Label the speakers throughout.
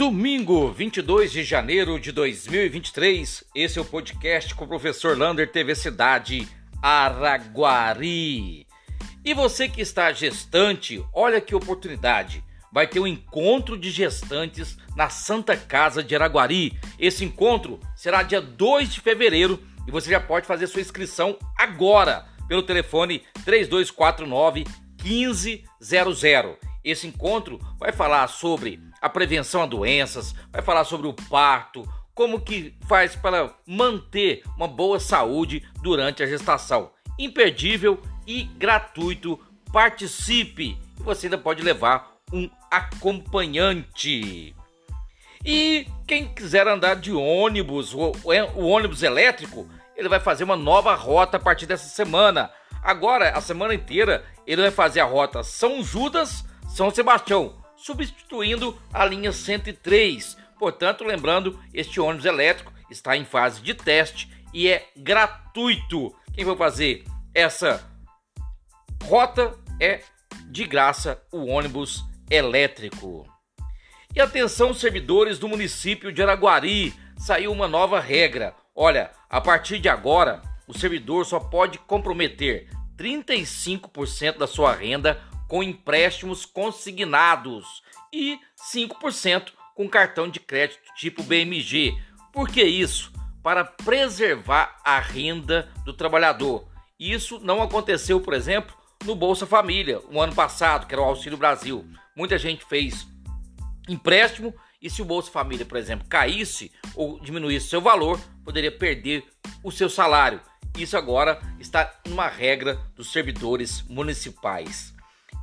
Speaker 1: Domingo, 22 de janeiro de 2023, esse é o podcast com o professor Lander TV Cidade Araguari. E você que está gestante, olha que oportunidade. Vai ter um encontro de gestantes na Santa Casa de Araguari. Esse encontro será dia 2 de fevereiro e você já pode fazer sua inscrição agora pelo telefone 3249 1500. Esse encontro vai falar sobre a prevenção a doenças, vai falar sobre o parto, como que faz para manter uma boa saúde durante a gestação. Imperdível e gratuito. Participe! Você ainda pode levar um acompanhante. E quem quiser andar de ônibus, o, o ônibus elétrico, ele vai fazer uma nova rota a partir dessa semana. Agora, a semana inteira, ele vai fazer a rota São Judas, São Sebastião, substituindo a linha 103. Portanto, lembrando, este ônibus elétrico está em fase de teste e é gratuito. Quem vai fazer essa rota é de graça o ônibus elétrico. E atenção, servidores do município de Araguari, saiu uma nova regra. Olha, a partir de agora, o servidor só pode comprometer 35% da sua renda com empréstimos consignados e 5% com cartão de crédito tipo BMG. Por que isso? Para preservar a renda do trabalhador. Isso não aconteceu, por exemplo, no Bolsa Família, o ano passado, que era o Auxílio Brasil. Muita gente fez empréstimo e se o Bolsa Família, por exemplo, caísse ou diminuísse seu valor, poderia perder o seu salário. Isso agora está numa regra dos servidores municipais.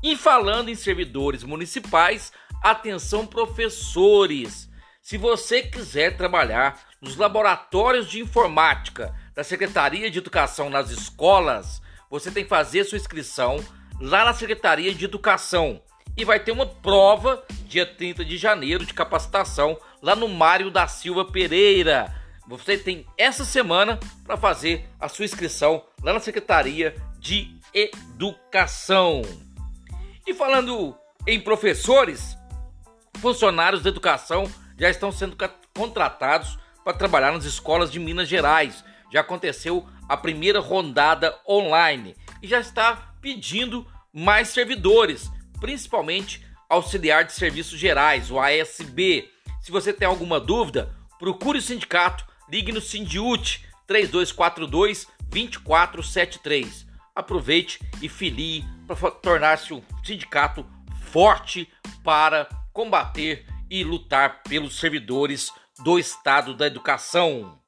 Speaker 1: E falando em servidores municipais, atenção professores. Se você quiser trabalhar nos laboratórios de informática da Secretaria de Educação nas escolas, você tem que fazer sua inscrição lá na Secretaria de Educação. E vai ter uma prova dia 30 de janeiro de capacitação lá no Mário da Silva Pereira. Você tem essa semana para fazer a sua inscrição lá na Secretaria de Educação. E falando em professores, funcionários da educação já estão sendo contratados para trabalhar nas escolas de Minas Gerais. Já aconteceu a primeira rondada online e já está pedindo mais servidores, principalmente auxiliar de serviços gerais, o ASB. Se você tem alguma dúvida, procure o sindicato, ligue no Sindiut 3242 2473 aproveite e filie para tornar-se um sindicato forte para combater e lutar pelos servidores do Estado da Educação.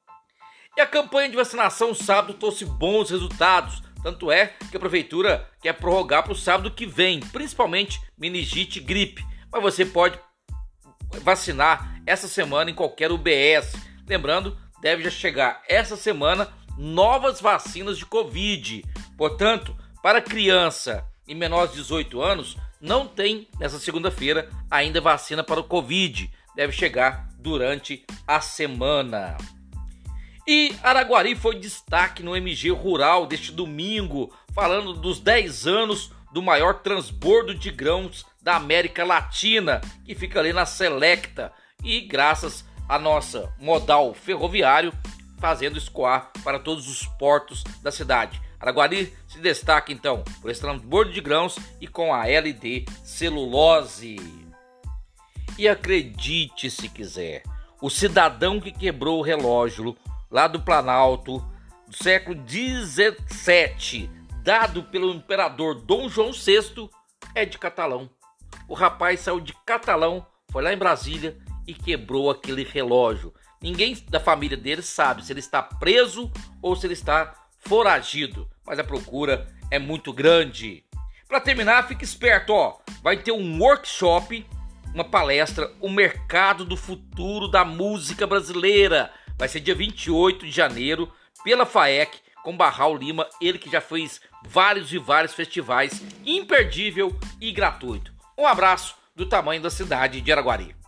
Speaker 1: E a campanha de vacinação sábado trouxe bons resultados, tanto é que a prefeitura quer prorrogar para o sábado que vem, principalmente meningite e gripe. Mas você pode vacinar essa semana em qualquer UBS. Lembrando, deve já chegar essa semana novas vacinas de Covid. Portanto, para criança e menores de 18 anos, não tem nessa segunda-feira ainda vacina para o Covid. Deve chegar durante a semana. E Araguari foi destaque no MG Rural deste domingo, falando dos 10 anos do maior transbordo de grãos da América Latina, que fica ali na Selecta. E graças a nossa modal ferroviário, fazendo escoar para todos os portos da cidade. Araguari se destaca então por esse transbordo de grãos e com a LD celulose. E acredite se quiser, o cidadão que quebrou o relógio lá do Planalto do século 17, dado pelo imperador Dom João VI, é de Catalão. O rapaz saiu de Catalão, foi lá em Brasília e quebrou aquele relógio. Ninguém da família dele sabe se ele está preso ou se ele está foragido, mas a procura é muito grande. Para terminar, fique esperto, ó, vai ter um workshop, uma palestra, o mercado do futuro da música brasileira. Vai ser dia 28 de janeiro pela FAEC com Barral Lima, ele que já fez vários e vários festivais, imperdível e gratuito. Um abraço do tamanho da cidade de Araguari.